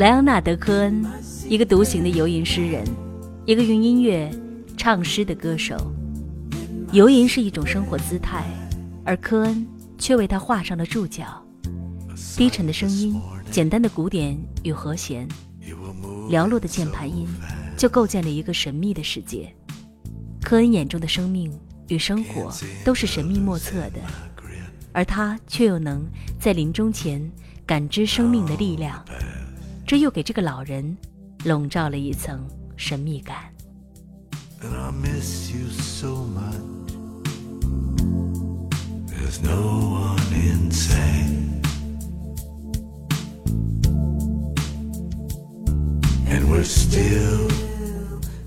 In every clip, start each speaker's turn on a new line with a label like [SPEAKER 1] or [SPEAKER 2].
[SPEAKER 1] 莱昂纳德·科恩，一个独行的游吟诗人，一个用音乐唱诗的歌手。游吟是一种生活姿态，而科恩却为他画上了注脚。低沉的声音，简单的鼓点与和弦，寥落的键盘音，就构建了一个神秘的世界。科恩眼中的生命与生活都是神秘莫测的，而他却又能在临终前感知生命的力量。这又给这个老人笼罩了一层神秘感
[SPEAKER 2] and i miss you so much there's no one insane and we're still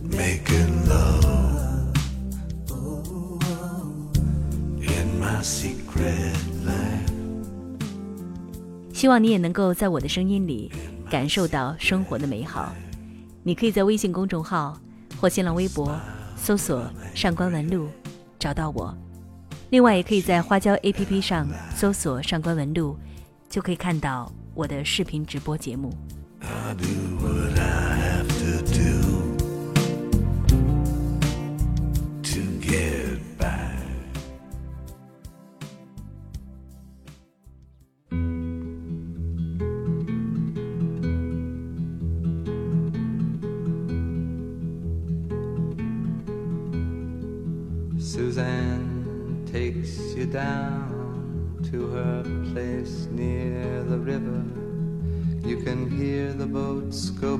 [SPEAKER 2] making love in my secret life
[SPEAKER 1] 希望你也能够在我的声音里感受到生活的美好，你可以在微信公众号或新浪微博搜索“上官文露”找到我。另外，也可以在花椒 APP 上搜索“上官文露”，就可以看到我的视频直播节目。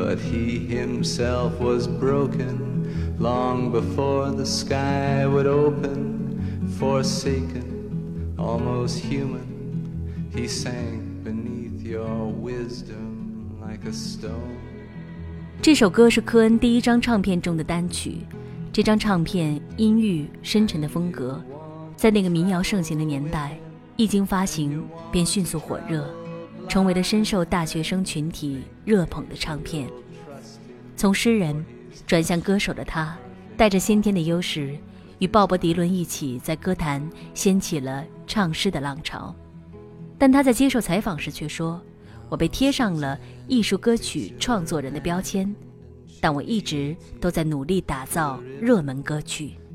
[SPEAKER 3] But he himself was broken long before the sky would open. Forsaken, almost human, he sank beneath your wisdom like a stone.
[SPEAKER 1] 这首歌是科恩第一张唱片中的单曲，这张唱片阴郁深沉的风格，在那个民谣盛行的年代，一经发行便迅速火热，成为了深受大学生群体热捧的唱片。从诗人转向歌手的他，带着先天的优势，与鲍勃迪伦一起在歌坛掀起了唱诗的浪潮。但他在接受采访时却说：“我被贴上了艺术歌曲创作人的标签。”但我一直都在努力打造热门歌曲。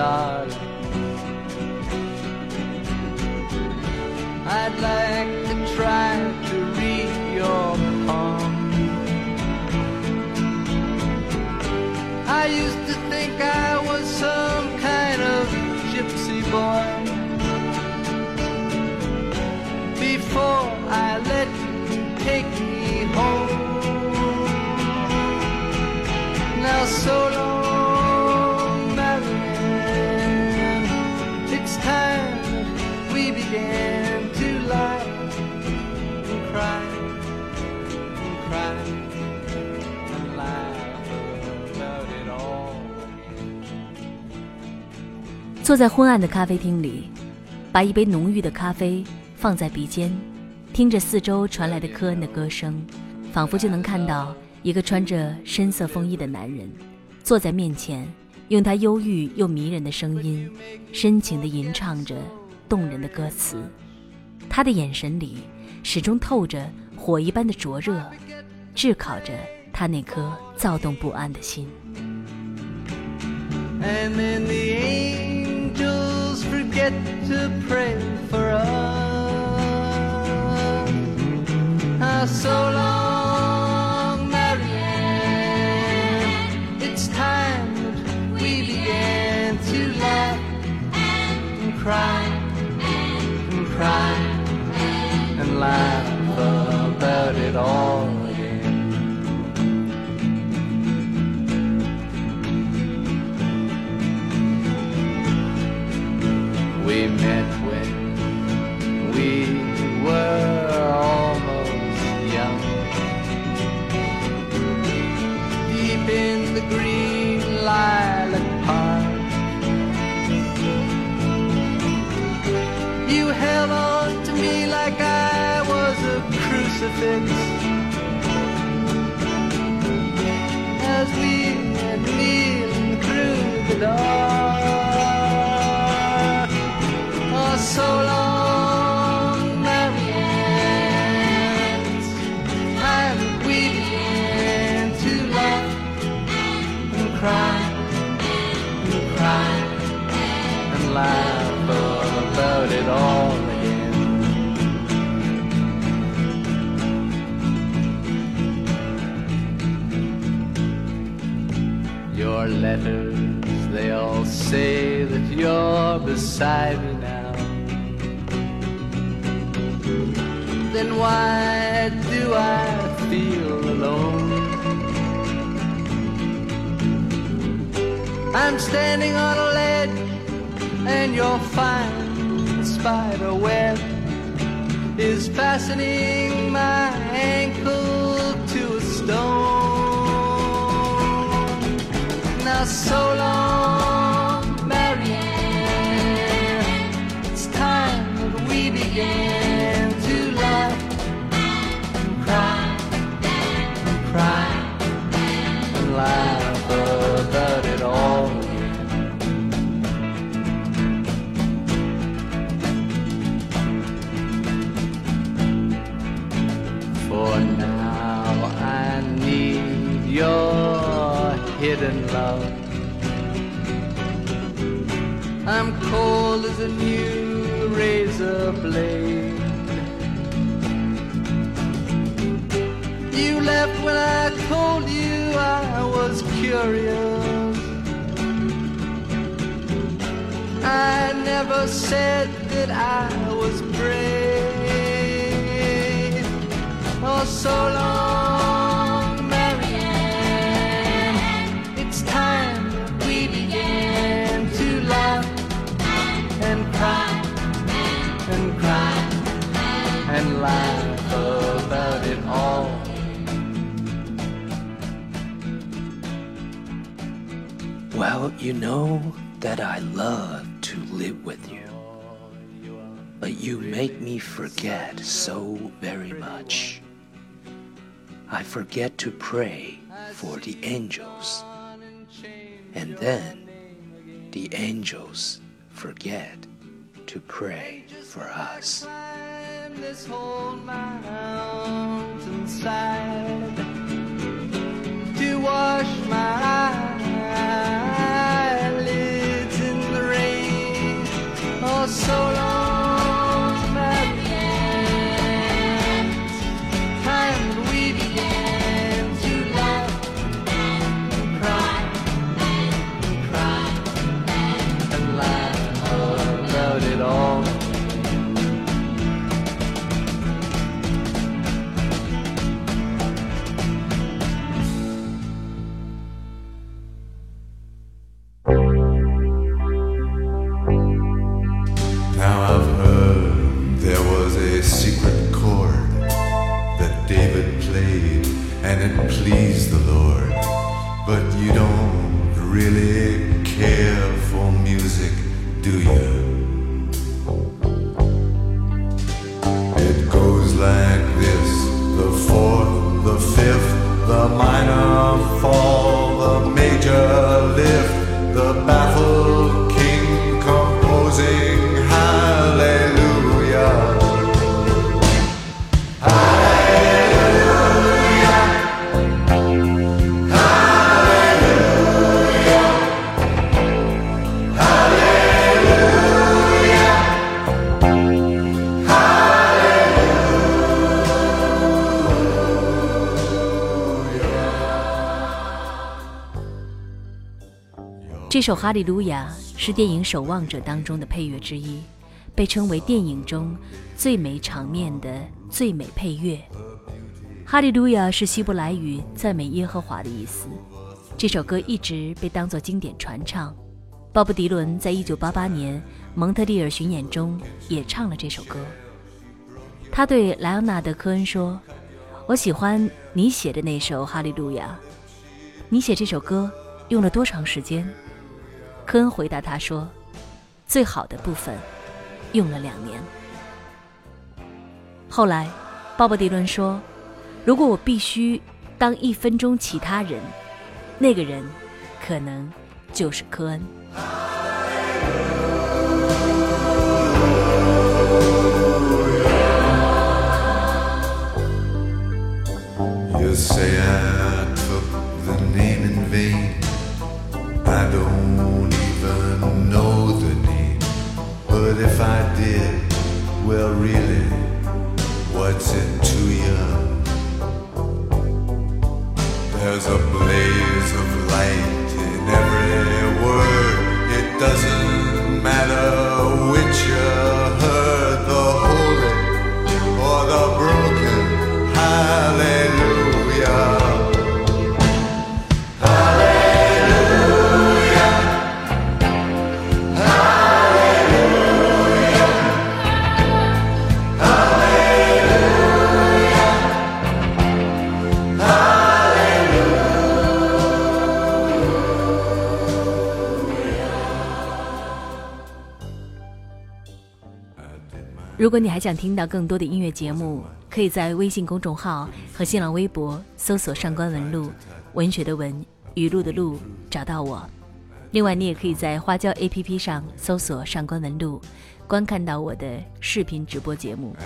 [SPEAKER 3] little
[SPEAKER 1] 坐在昏暗的咖啡厅里，把一杯浓郁的咖啡放在鼻尖，听着四周传来的科恩的歌声，仿佛就能看到一个穿着深色风衣的男人坐在面前，用他忧郁又迷人的声音，深情地吟唱着动人的歌词。他的眼神里始终透着火一般的灼热，炙烤着他那颗躁动不安的心。
[SPEAKER 3] And then the angels forget to pray for us. Ah, so long, Marianne. It's time that we began to laugh and cry and cry and laugh about it all say that you're beside me now. Then why do I feel alone? I'm standing on a ledge and your fine spider web is fastening my ankle to a stone. Now so long, I'm cold as a new razor blade. You left when I told you I was curious. I never said that I was brave. Oh, so long, laugh about it all.
[SPEAKER 4] Well, you know that I love to live with you. But you make me forget so very much. I forget to pray for the angels. And then the angels forget to pray for us.
[SPEAKER 3] Climb this whole mountainside to wash my eyelids
[SPEAKER 2] really care for music, do you?
[SPEAKER 1] 这首《哈利路亚》是电影《守望者》当中的配乐之一，被称为电影中最美场面的最美配乐。哈利路亚是希伯来语赞美耶和华的意思。这首歌一直被当作经典传唱。鲍勃迪伦在一九八八年蒙特利尔巡演中也唱了这首歌。他对莱昂纳德·科恩说：“我喜欢你写的那首《哈利路亚》。你写这首歌用了多长时间？”科恩回答他说：“最好的部分用了两年。”后来，鲍勃迪伦说：“如果我必须当一分钟其他人，那个人可能就是科恩。”
[SPEAKER 2] Well, really,
[SPEAKER 1] 如果你还想听到更多的音乐节目，可以在微信公众号和新浪微博搜索“上官文录”，文学的文，语录的录，找到我。另外，你也可以在花椒 APP 上搜索“上官文录”，观看到我的视频直播节目。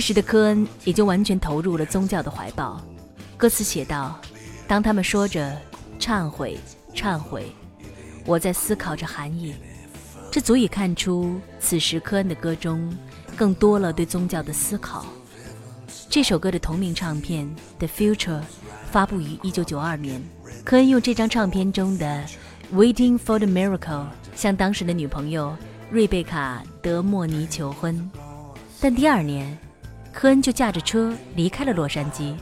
[SPEAKER 1] 这时的科恩已经完全投入了宗教的怀抱。歌词写道：“当他们说着忏悔，忏悔，我在思考着含义。”这足以看出，此时科恩的歌中更多了对宗教的思考。这首歌的同名唱片《The Future》发布于1992年。科恩用这张唱片中的《Waiting for the Miracle》向当时的女朋友瑞贝卡·德莫尼求婚，但第二年，科恩就驾着车离开了洛杉矶，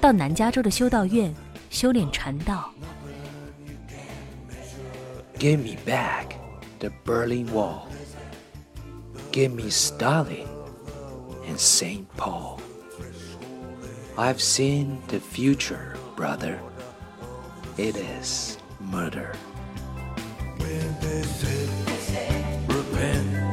[SPEAKER 1] 到南加州的修道院修炼传道。
[SPEAKER 4] Give me back the Berlin Wall. Give me Stalin and St. Paul. I've seen the future, brother. It is murder.
[SPEAKER 2] When they say, repent, repent,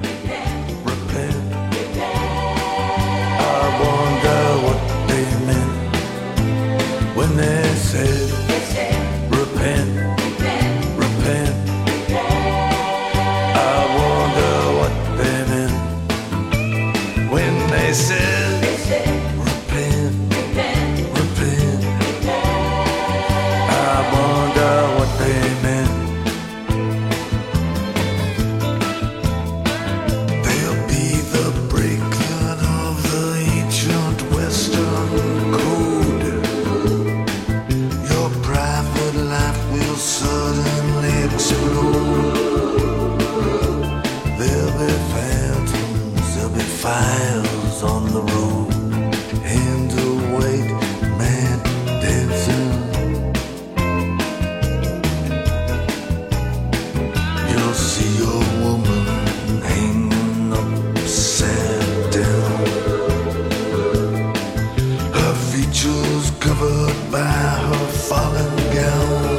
[SPEAKER 2] Her covered by her fallen gown.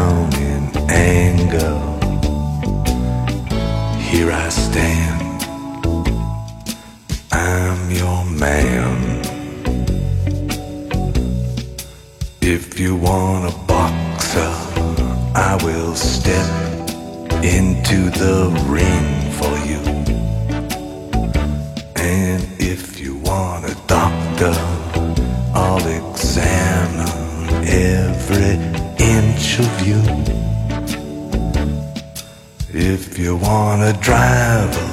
[SPEAKER 2] Down in anger, here I stand. I'm your man. If you want a boxer, I will step into the ring for you. And if you want a doctor, I'll examine every of you. If you want a driver,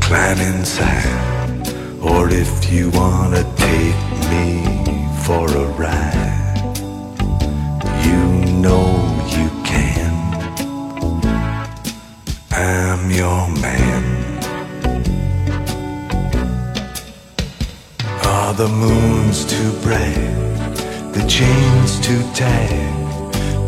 [SPEAKER 2] climb inside. Or if you want to take me for a ride, you know you can. I'm your man. Are the moons too bright? The chains too tight?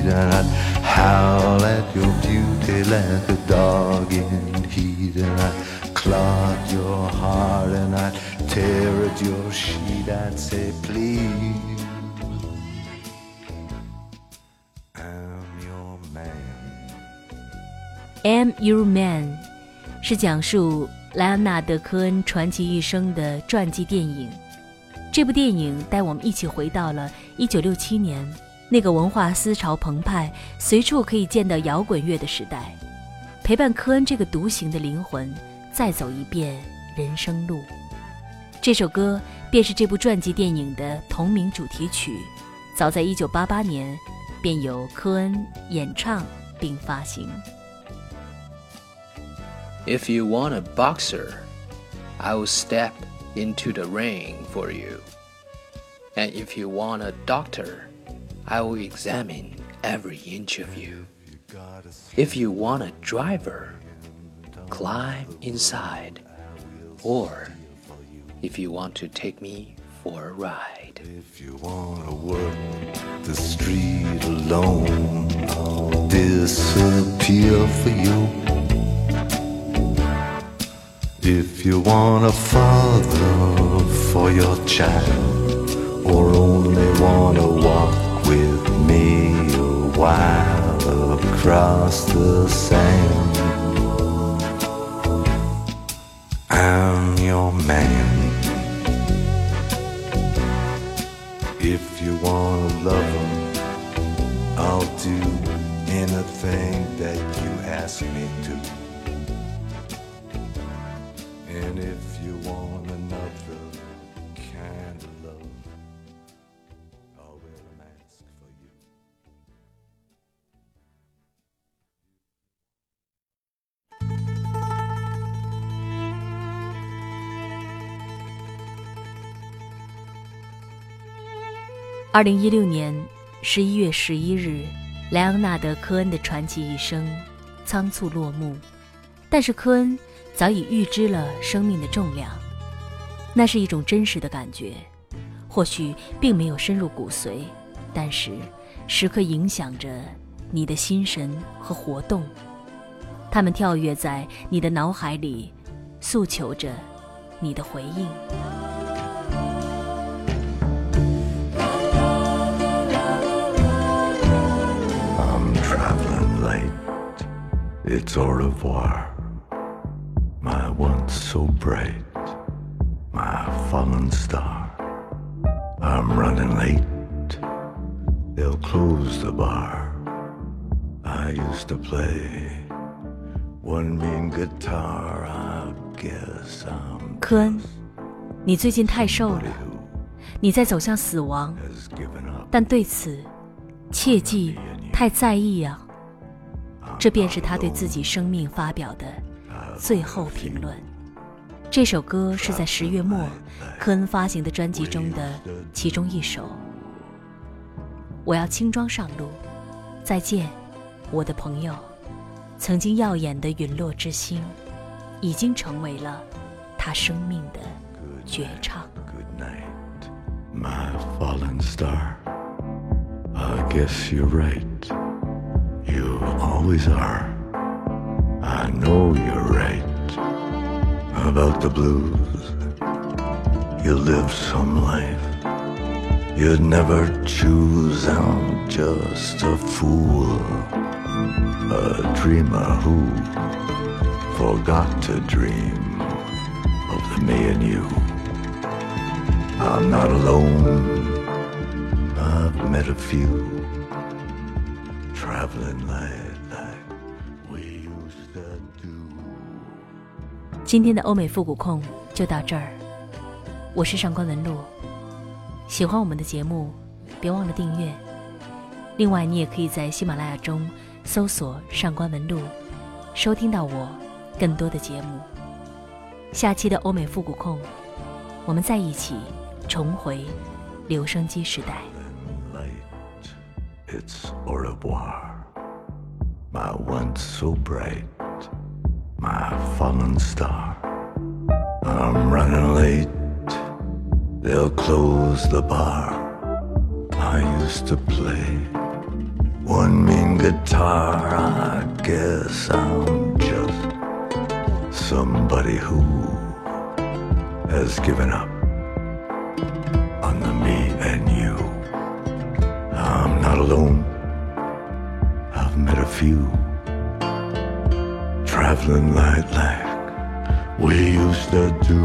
[SPEAKER 2] feet, and I'd howl at your beauty like a dog in heat, and I'd clog your heart, and I'd tear at your sheet. I'd say, please, I'm your man.
[SPEAKER 1] Am Your Man 是讲述莱昂纳德·科恩传奇一生的传记电影。这部电影带我们一起回到了1967年那个文化思潮澎湃、随处可以见到摇滚乐的时代，陪伴科恩这个独行的灵魂再走一遍人生路。这首歌便是这部传记电影的同名主题曲，早在1988年便由科恩演唱并发行。
[SPEAKER 4] If you want a boxer, I will step into the ring for you. And if you want a doctor, I will examine every inch of you. If you want a driver, climb inside. Or if you want to take me for a ride.
[SPEAKER 2] If you wanna work the street alone, I'll disappear for you. If you want a father for your child, or only wanna walk with me a while across the sand, I'm your man. If you wanna love him, I'll do anything that you ask me to. And if you want
[SPEAKER 1] 二零一六年十一月十一日，莱昂纳德·科恩的传奇一生仓促落幕。但是科恩早已预知了生命的重量，那是一种真实的感觉，或许并没有深入骨髓，但是时刻影响着你的心神和活动。他们跳跃在你的脑海里，诉求着你的回应。
[SPEAKER 2] It's au revoir. My once so bright, my fallen star. I'm running late. They'll close the bar. I used to play one mean guitar. I guess I'm
[SPEAKER 1] 科恩，你最近太瘦了，
[SPEAKER 2] who
[SPEAKER 1] 你在走向死亡，
[SPEAKER 2] has given up.
[SPEAKER 1] 但对此切记太在意啊！ 这便是他对自己生命发表的最后评论。这首歌是在十月末科恩发行的专辑中的其中一首。我要轻装上路。再见，我的朋友。曾经耀眼的陨落之星，已经成为了他生命的绝唱。
[SPEAKER 2] Good night, my fallen star. I guess you're right. You always are. I know you're right about the blues. You live some life you'd never choose. I'm just a fool a dreamer who forgot to dream of the me and you. I'm not alone. I've met a few
[SPEAKER 1] 今天的欧美复古控就到这儿，我是上官文露。喜欢我们的节目，别忘了订阅。另外，你也可以在喜马拉雅中。搜索“上官文露”，收听到我更多的节目。下期的欧美复古控，我们在一起重回留声机时代。
[SPEAKER 2] It's au revoir, my once so bright, my fallen star. I'm running late, they'll close the bar I used to play. One mean guitar, I guess I'm just somebody who has given up on the me and you. I'm not alone, few traveling light like we used to do.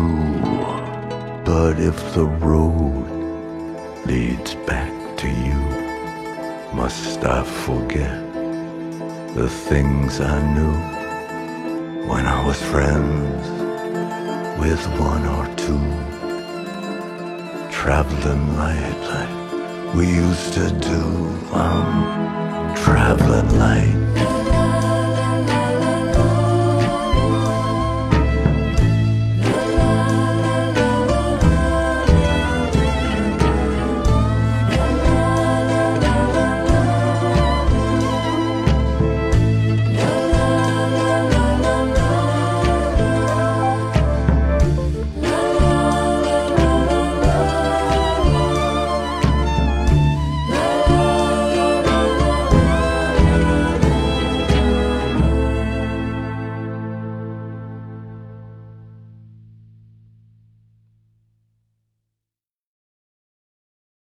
[SPEAKER 2] But if the road leads back to you, must I forget the things I knew when I was friends with one or two? Traveling light like we used to do. I'm traveling light.